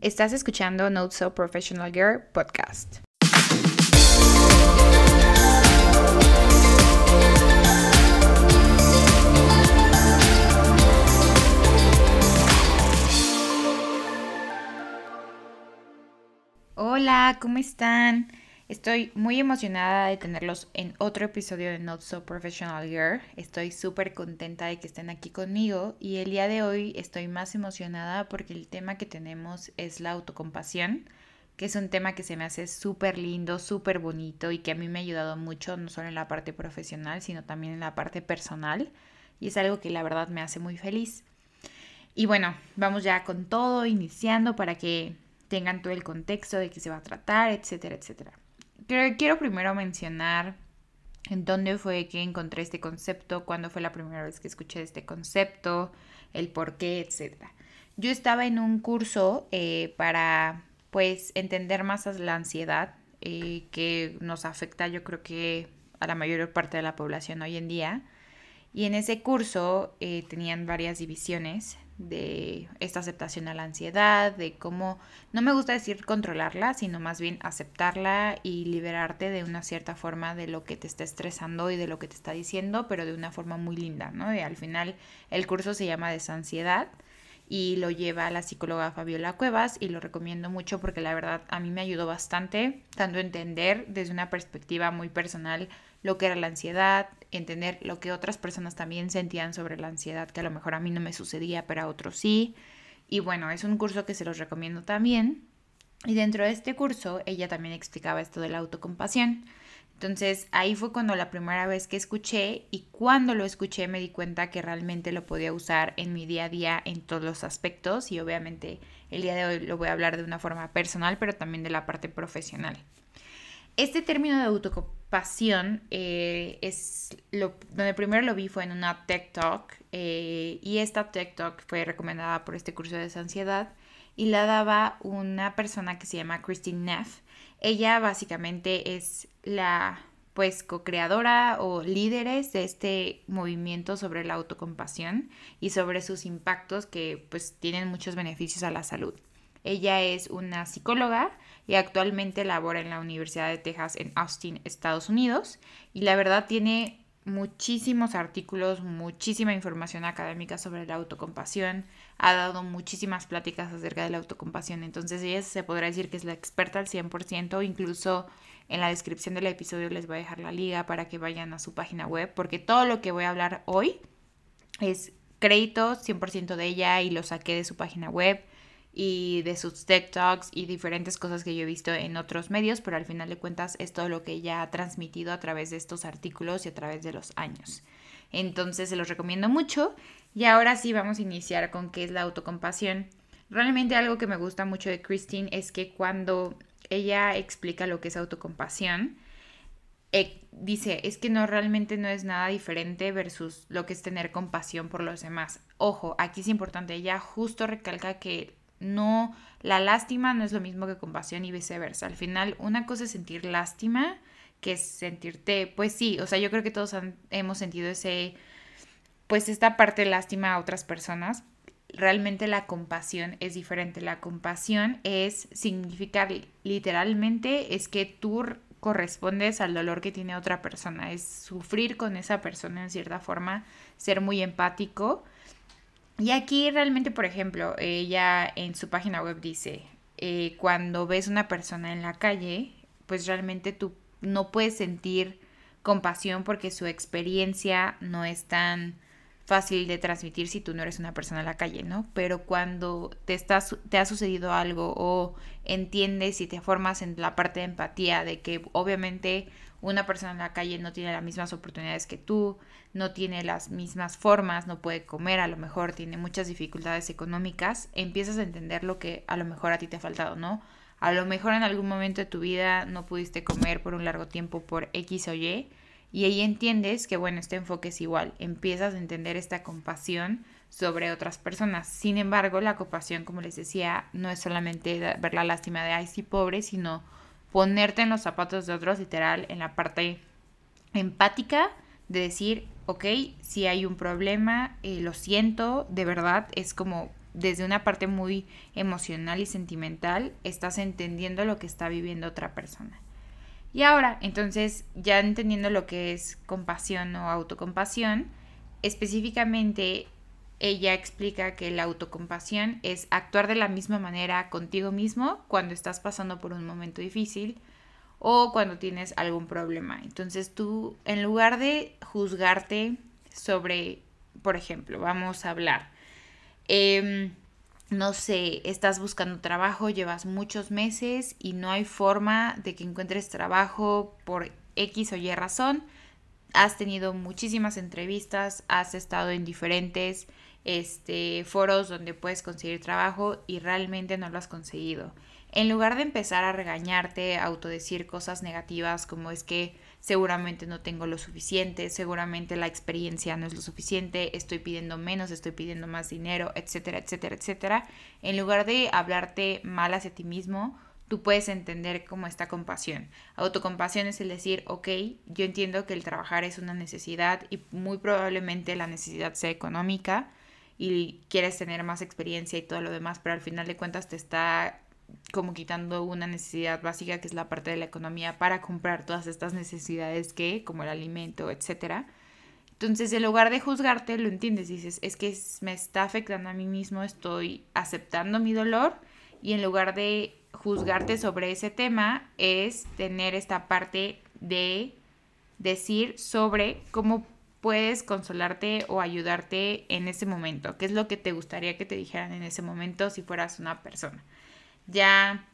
Estás escuchando Not So Professional Girl podcast. Hola, ¿cómo están? Estoy muy emocionada de tenerlos en otro episodio de Not So Professional Girl. Estoy súper contenta de que estén aquí conmigo y el día de hoy estoy más emocionada porque el tema que tenemos es la autocompasión, que es un tema que se me hace súper lindo, súper bonito y que a mí me ha ayudado mucho, no solo en la parte profesional, sino también en la parte personal. Y es algo que la verdad me hace muy feliz. Y bueno, vamos ya con todo, iniciando para que tengan todo el contexto de qué se va a tratar, etcétera, etcétera quiero primero mencionar en dónde fue que encontré este concepto, cuándo fue la primera vez que escuché este concepto, el por qué, etc. Yo estaba en un curso eh, para pues entender más la ansiedad eh, que nos afecta yo creo que a la mayor parte de la población hoy en día. Y en ese curso eh, tenían varias divisiones de esta aceptación a la ansiedad, de cómo, no me gusta decir controlarla, sino más bien aceptarla y liberarte de una cierta forma de lo que te está estresando y de lo que te está diciendo, pero de una forma muy linda, ¿no? Y al final el curso se llama Desansiedad y lo lleva la psicóloga Fabiola Cuevas y lo recomiendo mucho porque la verdad a mí me ayudó bastante, tanto entender desde una perspectiva muy personal lo que era la ansiedad, entender lo que otras personas también sentían sobre la ansiedad, que a lo mejor a mí no me sucedía, pero a otros sí. Y bueno, es un curso que se los recomiendo también. Y dentro de este curso, ella también explicaba esto de la autocompasión. Entonces ahí fue cuando la primera vez que escuché y cuando lo escuché me di cuenta que realmente lo podía usar en mi día a día en todos los aspectos y obviamente el día de hoy lo voy a hablar de una forma personal pero también de la parte profesional. Este término de autocompasión eh, es donde primero lo vi fue en una TED Talk eh, y esta TED Talk fue recomendada por este curso de ansiedad y la daba una persona que se llama Christine Neff. Ella básicamente es la pues co-creadora o líderes de este movimiento sobre la autocompasión y sobre sus impactos que pues tienen muchos beneficios a la salud. Ella es una psicóloga y actualmente labora en la Universidad de Texas en Austin, Estados Unidos. Y la verdad tiene muchísimos artículos, muchísima información académica sobre la autocompasión, ha dado muchísimas pláticas acerca de la autocompasión, entonces ella se podrá decir que es la experta al 100%, incluso en la descripción del episodio les voy a dejar la liga para que vayan a su página web, porque todo lo que voy a hablar hoy es crédito 100% de ella y lo saqué de su página web y de sus TikToks y diferentes cosas que yo he visto en otros medios, pero al final de cuentas es todo lo que ella ha transmitido a través de estos artículos y a través de los años. Entonces se los recomiendo mucho y ahora sí vamos a iniciar con qué es la autocompasión. Realmente algo que me gusta mucho de Christine es que cuando ella explica lo que es autocompasión, eh, dice, es que no realmente no es nada diferente versus lo que es tener compasión por los demás. Ojo, aquí es importante, ella justo recalca que no, la lástima no es lo mismo que compasión y viceversa. Al final, una cosa es sentir lástima que es sentirte, pues sí, o sea, yo creo que todos hemos sentido ese, pues esta parte de lástima a otras personas. Realmente la compasión es diferente. La compasión es significar literalmente es que tú correspondes al dolor que tiene otra persona, es sufrir con esa persona en cierta forma, ser muy empático y aquí realmente, por ejemplo, ella en su página web dice, eh, cuando ves una persona en la calle, pues realmente tú no puedes sentir compasión porque su experiencia no es tan fácil de transmitir si tú no eres una persona en la calle, ¿no? Pero cuando te, estás, te ha sucedido algo o entiendes y te formas en la parte de empatía de que obviamente una persona en la calle no tiene las mismas oportunidades que tú, no tiene las mismas formas, no puede comer, a lo mejor tiene muchas dificultades económicas, empiezas a entender lo que a lo mejor a ti te ha faltado, ¿no? A lo mejor en algún momento de tu vida no pudiste comer por un largo tiempo por X o Y, y ahí entiendes que, bueno, este enfoque es igual, empiezas a entender esta compasión sobre otras personas. Sin embargo, la compasión, como les decía, no es solamente ver la lástima de, ay, sí, pobre, sino ponerte en los zapatos de otros, literal, en la parte empática de decir, ok, si hay un problema, eh, lo siento, de verdad, es como desde una parte muy emocional y sentimental, estás entendiendo lo que está viviendo otra persona. Y ahora, entonces, ya entendiendo lo que es compasión o autocompasión, específicamente ella explica que la autocompasión es actuar de la misma manera contigo mismo cuando estás pasando por un momento difícil o cuando tienes algún problema. Entonces tú, en lugar de juzgarte sobre, por ejemplo, vamos a hablar, em, no sé, estás buscando trabajo, llevas muchos meses y no hay forma de que encuentres trabajo por X o Y razón. Has tenido muchísimas entrevistas, has estado en diferentes este, foros donde puedes conseguir trabajo y realmente no lo has conseguido. En lugar de empezar a regañarte, a autodecir cosas negativas como es que seguramente no tengo lo suficiente, seguramente la experiencia no es lo suficiente, estoy pidiendo menos, estoy pidiendo más dinero, etcétera, etcétera, etcétera. En lugar de hablarte mal hacia ti mismo, tú puedes entender cómo está compasión. Autocompasión es el decir, ok, yo entiendo que el trabajar es una necesidad y muy probablemente la necesidad sea económica y quieres tener más experiencia y todo lo demás, pero al final de cuentas te está como quitando una necesidad básica que es la parte de la economía para comprar todas estas necesidades que, como el alimento, etcétera. Entonces, en lugar de juzgarte, lo entiendes, dices, es que me está afectando a mí mismo, estoy aceptando mi dolor y en lugar de juzgarte sobre ese tema, es tener esta parte de decir sobre cómo puedes consolarte o ayudarte en ese momento, qué es lo que te gustaría que te dijeran en ese momento si fueras una persona. Ya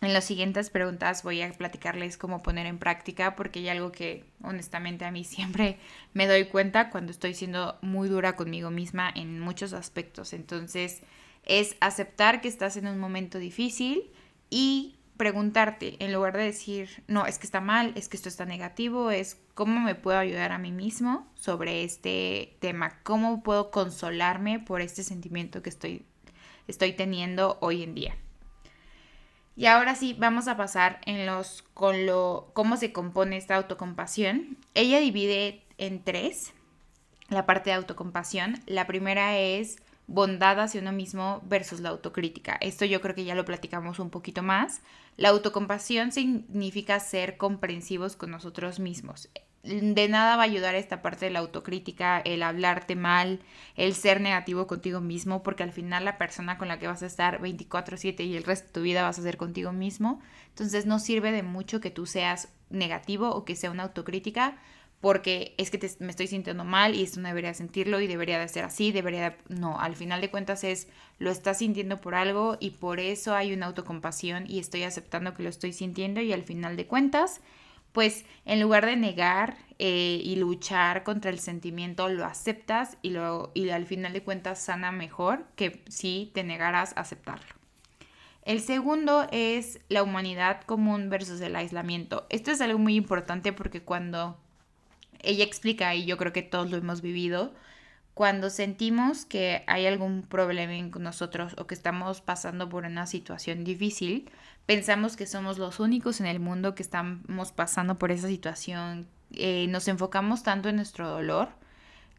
en las siguientes preguntas voy a platicarles cómo poner en práctica porque hay algo que honestamente a mí siempre me doy cuenta cuando estoy siendo muy dura conmigo misma en muchos aspectos. Entonces es aceptar que estás en un momento difícil y preguntarte en lugar de decir, no, es que está mal, es que esto está negativo, es cómo me puedo ayudar a mí mismo sobre este tema, cómo puedo consolarme por este sentimiento que estoy, estoy teniendo hoy en día. Y ahora sí, vamos a pasar en los con lo cómo se compone esta autocompasión. Ella divide en tres la parte de autocompasión. La primera es bondad hacia uno mismo versus la autocrítica. Esto yo creo que ya lo platicamos un poquito más. La autocompasión significa ser comprensivos con nosotros mismos de nada va a ayudar esta parte de la autocrítica, el hablarte mal, el ser negativo contigo mismo, porque al final la persona con la que vas a estar 24/7 y el resto de tu vida vas a ser contigo mismo. Entonces no sirve de mucho que tú seas negativo o que sea una autocrítica, porque es que me estoy sintiendo mal y esto no debería sentirlo y debería de ser así, debería No, al final de cuentas es lo estás sintiendo por algo y por eso hay una autocompasión y estoy aceptando que lo estoy sintiendo y al final de cuentas pues en lugar de negar eh, y luchar contra el sentimiento, lo aceptas y, lo, y al final de cuentas sana mejor que si te negaras a aceptarlo. El segundo es la humanidad común versus el aislamiento. Esto es algo muy importante porque cuando ella explica, y yo creo que todos lo hemos vivido, cuando sentimos que hay algún problema en nosotros o que estamos pasando por una situación difícil, pensamos que somos los únicos en el mundo que estamos pasando por esa situación. Eh, nos enfocamos tanto en nuestro dolor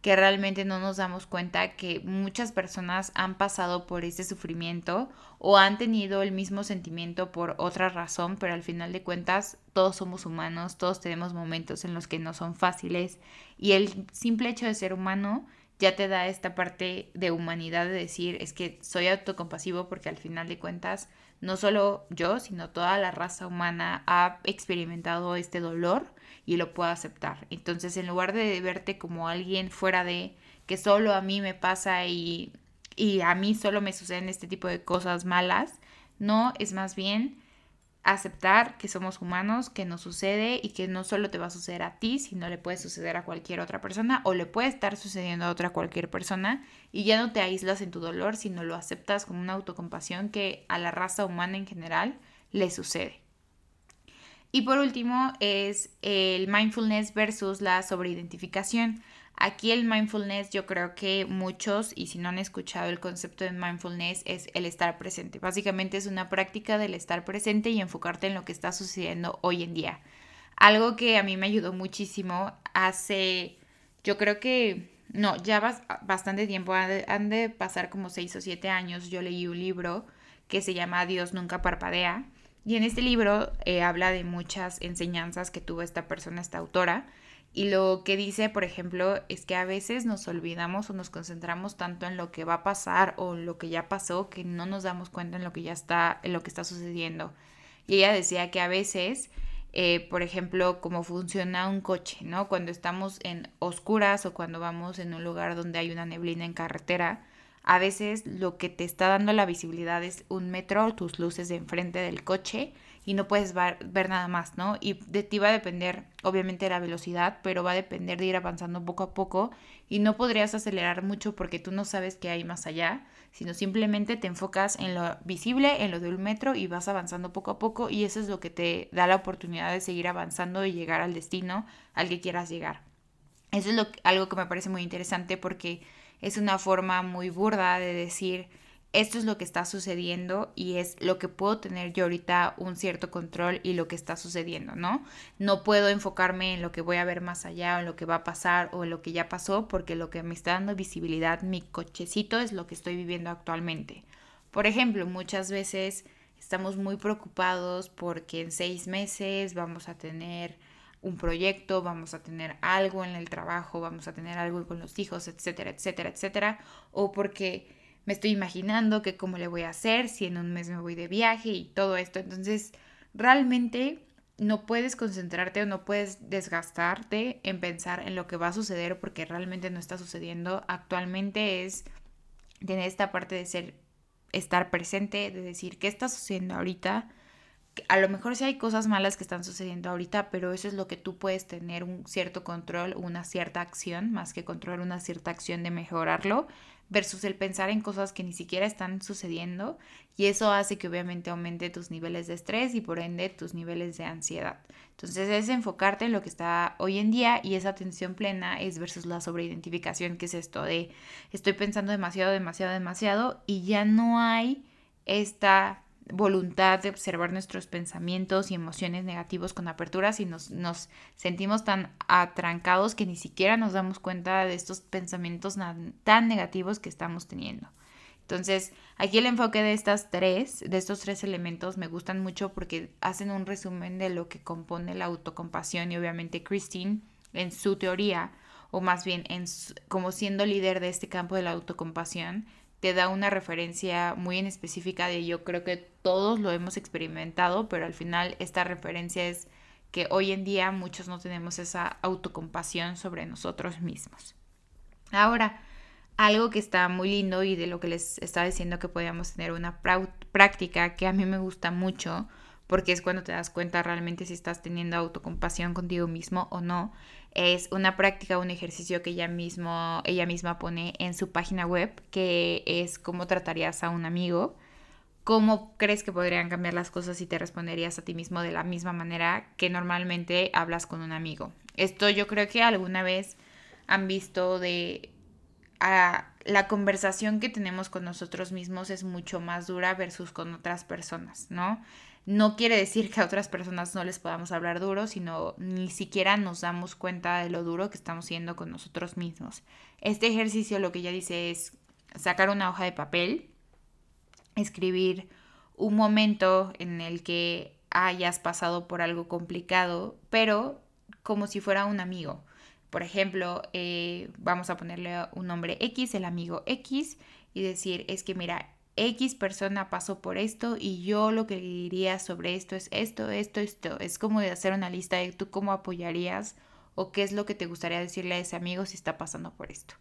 que realmente no nos damos cuenta que muchas personas han pasado por ese sufrimiento o han tenido el mismo sentimiento por otra razón, pero al final de cuentas todos somos humanos, todos tenemos momentos en los que no son fáciles y el simple hecho de ser humano ya te da esta parte de humanidad de decir es que soy autocompasivo porque al final de cuentas no solo yo, sino toda la raza humana ha experimentado este dolor y lo puedo aceptar. Entonces, en lugar de verte como alguien fuera de que solo a mí me pasa y, y a mí solo me suceden este tipo de cosas malas, no, es más bien aceptar que somos humanos, que nos sucede y que no solo te va a suceder a ti, sino le puede suceder a cualquier otra persona o le puede estar sucediendo a otra cualquier persona y ya no te aíslas en tu dolor, sino lo aceptas como una autocompasión que a la raza humana en general le sucede. Y por último es el mindfulness versus la sobreidentificación. Aquí el mindfulness yo creo que muchos, y si no han escuchado el concepto de mindfulness, es el estar presente. Básicamente es una práctica del estar presente y enfocarte en lo que está sucediendo hoy en día. Algo que a mí me ayudó muchísimo hace, yo creo que no, ya bastante tiempo, han de, pasar como seis o siete años, yo leí un libro que se llama Dios nunca parpadea. Y en este libro eh, habla de muchas enseñanzas que tuvo esta persona, esta autora. Y lo que dice, por ejemplo, es que a veces nos olvidamos o nos concentramos tanto en lo que va a pasar o lo que ya pasó que no nos damos cuenta en lo que ya está, en lo que está sucediendo. Y ella decía que a veces eh, por ejemplo, cómo funciona un coche, ¿no? Cuando estamos en oscuras o cuando vamos en un lugar donde hay una neblina en carretera, a veces lo que te está dando la visibilidad es un metro, tus luces de enfrente del coche y no puedes ver, nada más, ¿no? Y de ti va a depender, obviamente, la velocidad, pero va a depender de ir avanzando poco a poco y no podrías acelerar mucho porque tú no sabes qué hay más allá, sino simplemente te enfocas en lo visible, en lo de un metro y vas avanzando poco a poco y eso es lo que te da la oportunidad de seguir avanzando y llegar al destino al que quieras llegar. Eso es lo, algo que me parece muy interesante porque es una forma muy burda de decir esto es lo que está sucediendo y es lo que puedo tener yo ahorita un cierto control y lo que está sucediendo, ¿no? No puedo enfocarme en lo que voy a ver más allá o en lo que va a pasar o en lo que ya pasó porque lo que me está dando visibilidad mi cochecito es lo que estoy viviendo actualmente. Por ejemplo, muchas veces estamos muy preocupados porque en seis meses vamos a tener un proyecto, vamos a tener algo en el trabajo, vamos a tener algo con los hijos, etcétera, etcétera, etcétera, o porque me estoy imaginando que cómo le voy a hacer si en un mes me voy de viaje y todo esto. Entonces, realmente no puedes concentrarte o no puedes desgastarte en pensar en lo que va a suceder porque realmente no está sucediendo. Actualmente es tener esta parte de ser estar presente, de decir qué está sucediendo ahorita, a lo mejor sí hay cosas malas que están sucediendo ahorita, pero eso es lo que tú puedes tener un cierto control, una cierta acción, más que controlar una cierta acción de mejorarlo, versus el pensar en cosas que ni siquiera están sucediendo y eso hace que obviamente aumente tus niveles de estrés y por ende tus niveles de ansiedad. Entonces es enfocarte en lo que está hoy en día y esa atención plena es versus la sobreidentificación, que es esto de estoy pensando demasiado, demasiado, demasiado y ya no hay esta voluntad de observar nuestros pensamientos y emociones negativos con apertura si nos, nos, sentimos tan atrancados que ni siquiera nos damos cuenta de estos pensamientos tan negativos que estamos teniendo. Entonces, aquí el enfoque de estas tres, de estos tres elementos me gustan mucho porque hacen un resumen de lo que compone la autocompasión y obviamente Christine en su teoría o más bien en, como siendo líder de este campo de la autocompasión, te da una referencia muy en específica de yo creo que todos lo hemos experimentado, pero al final esta referencia es que hoy en día muchos no tenemos esa autocompasión sobre nosotros mismos. Ahora, algo que está muy lindo y de lo que les estaba diciendo que podíamos tener una práctica que a mí me gusta mucho, porque es cuando te das cuenta realmente si estás teniendo autocompasión contigo mismo o no, es una práctica, un ejercicio que ella, mismo, ella misma pone en su página web, que es cómo tratarías a un amigo, cómo crees que podrían cambiar las cosas si te responderías a ti mismo de la misma manera que normalmente hablas con un amigo. Esto yo creo que alguna vez han visto de a, la conversación que tenemos con nosotros mismos es mucho más dura versus con otras personas, ¿no? No quiere decir que a otras personas no les podamos hablar duro, sino ni siquiera nos damos cuenta de lo duro que estamos siendo con nosotros mismos. Este ejercicio lo que ella dice es sacar una hoja de papel, escribir un momento en el que hayas pasado por algo complicado, pero como si fuera un amigo. Por ejemplo, eh, vamos a ponerle un nombre X, el amigo X, y decir, es que mira, X persona pasó por esto y yo lo que diría sobre esto es esto, esto, esto. Es como de hacer una lista de tú cómo apoyarías o qué es lo que te gustaría decirle a ese amigo si está pasando por esto.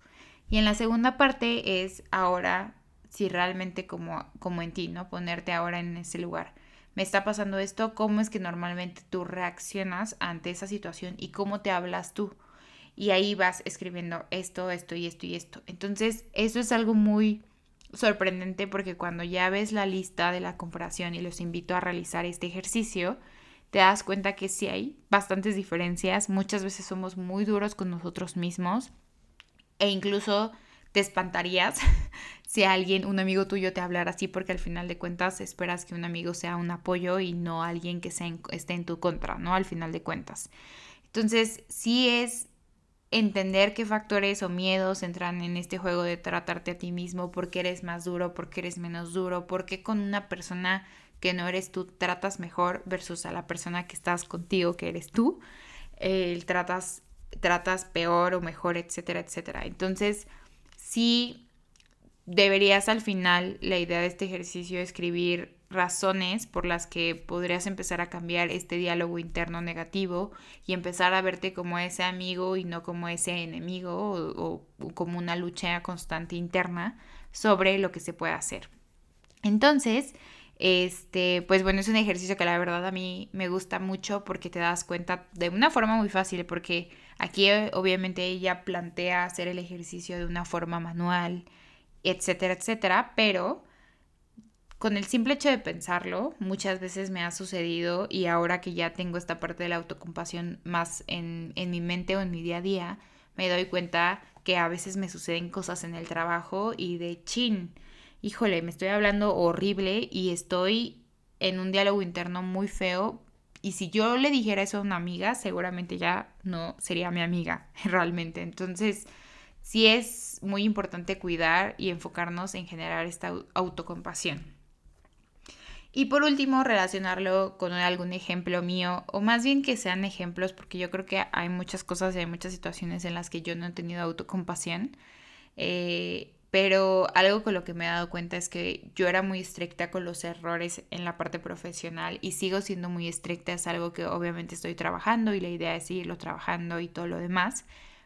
Y en la segunda parte es ahora, si realmente como, como en ti, ¿no? Ponerte ahora en ese lugar. Me está pasando esto, ¿cómo es que normalmente tú reaccionas ante esa situación y cómo te hablas tú? Y ahí vas escribiendo esto, esto y esto y esto. Entonces, eso es algo muy sorprendente porque cuando ya ves la lista de la comparación y los invito a realizar este ejercicio, te das cuenta que sí hay bastantes diferencias. Muchas veces somos muy duros con nosotros mismos e incluso te espantarías si alguien, un amigo tuyo te hablara así porque al final de cuentas esperas que un amigo sea un apoyo y no alguien que esté en tu contra, ¿no? Al final de cuentas. Entonces, sí es entender qué factores o miedos entran en este juego de tratarte a ti mismo, por qué eres más duro, por qué eres menos duro, por qué con una persona que no eres tú tratas mejor versus a la persona que estás contigo, que eres tú, eh, tratas, tratas peor o mejor, etcétera, etcétera. Entonces, sí deberías al final, la idea de este ejercicio, escribir razones por las que podrías empezar a cambiar este diálogo interno negativo y empezar a verte como ese amigo y no como ese enemigo o, como una lucha constante interna sobre lo que se puede hacer. Entonces, este, pues bueno, es un ejercicio que la verdad a mí me gusta mucho porque te das cuenta de una forma muy fácil, porque aquí eh, obviamente ella plantea hacer el ejercicio de una forma manual, etcétera, etcétera, pero con el simple hecho de pensarlo, muchas veces me ha sucedido y ahora que ya tengo esta parte de la autocompasión más en, en mi mente o en mi día a día, me doy cuenta que a veces me suceden cosas en el trabajo y de chin híjole, me estoy hablando horrible y estoy en un diálogo interno muy feo. Y si yo le dijera eso a una amiga, seguramente ya no sería mi amiga realmente. Entonces, sí es muy importante cuidar y enfocarnos en generar esta autocompasión. Y por último, relacionarlo con algún ejemplo mío, o más bien que sean ejemplos, porque yo creo que hay muchas cosas y hay muchas situaciones en las que yo no he tenido autocompasión. Eh, pero algo con lo que me he dado cuenta es que yo era muy estricta con los errores en la parte profesional y sigo siendo muy estricta, es algo que obviamente estoy trabajando y la idea es seguirlo trabajando y todo lo demás,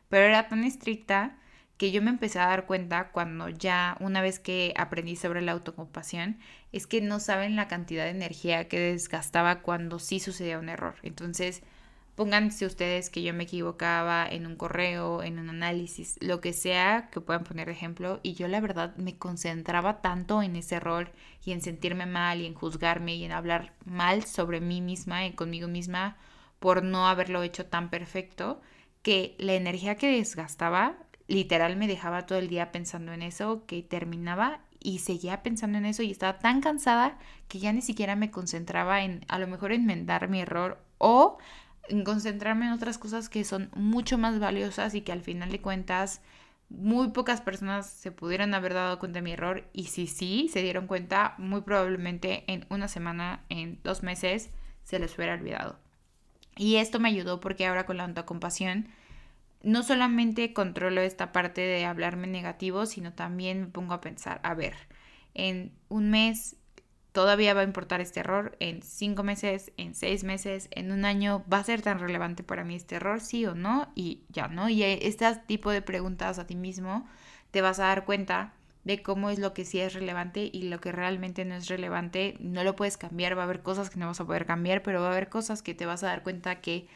pero era tan estricta que yo me empecé a dar cuenta cuando ya una vez que aprendí sobre la autocompasión es que no saben la cantidad de energía que desgastaba cuando sí sucedía un error. Entonces, Pónganse ustedes que yo me equivocaba en un correo, en un análisis, lo que sea que puedan poner ejemplo. Y yo la verdad me concentraba tanto en ese error y en sentirme mal y en juzgarme y en hablar mal sobre mí misma y conmigo misma por no haberlo hecho tan perfecto, que la energía que desgastaba literal me dejaba todo el día pensando en eso, que terminaba y seguía pensando en eso y estaba tan cansada que ya ni siquiera me concentraba en a lo mejor enmendar mi error o en concentrarme en otras cosas que son mucho más valiosas y que al final de cuentas muy pocas personas se pudieran haber dado cuenta de mi error y si sí se dieron cuenta, muy probablemente en una semana, en dos meses, se les hubiera olvidado. Y esto me ayudó porque ahora con la autocompasión no solamente controlo esta parte de hablarme negativo, sino también me pongo a pensar, a ver, en un mes todavía va a importar este error en cinco meses, en seis meses, en un año, ¿va a ser tan relevante para mí este error, sí o no? Y ya, ¿no? Y este tipo de preguntas a ti mismo te vas a dar cuenta de cómo es lo que sí es relevante y lo que realmente no es relevante. No lo puedes cambiar, va a haber cosas que no vas a poder cambiar, pero va a haber cosas que te vas a dar cuenta que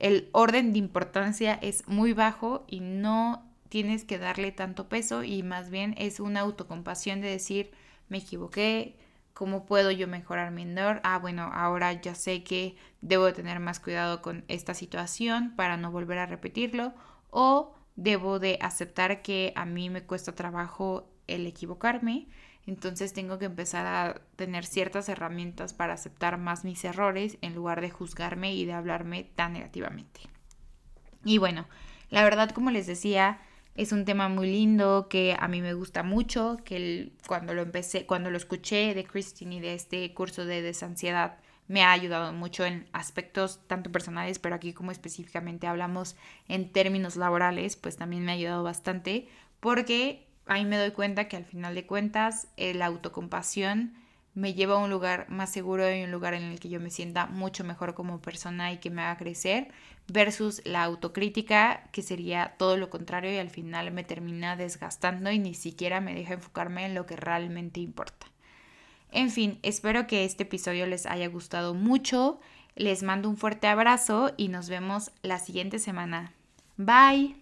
el orden de importancia es muy bajo y no tienes que darle tanto peso y más bien es una autocompasión de decir, me equivoqué, ¿Cómo puedo yo mejorar mi endor? Ah, bueno, ahora ya sé que debo tener más cuidado con esta situación para no volver a repetirlo o debo de aceptar que a mí me cuesta trabajo el equivocarme, entonces tengo que empezar a tener ciertas herramientas para aceptar más mis errores en lugar de juzgarme y de hablarme tan negativamente. Y bueno, la verdad como les decía, es un tema muy lindo que a mí me gusta mucho, que cuando lo empecé, cuando lo escuché de Christine y de este curso de desansiedad, me ha ayudado mucho en aspectos tanto personales, pero aquí como específicamente hablamos en términos laborales, pues también me ha ayudado bastante, porque ahí me doy cuenta que al final de cuentas la autocompasión me lleva a un lugar más seguro y un lugar en el que yo me sienta mucho mejor como persona y que me haga crecer, versus la autocrítica, que sería todo lo contrario y al final me termina desgastando y ni siquiera me deja enfocarme en lo que realmente importa. En fin, espero que este episodio les haya gustado mucho. Les mando un fuerte abrazo y nos vemos la siguiente semana. Bye.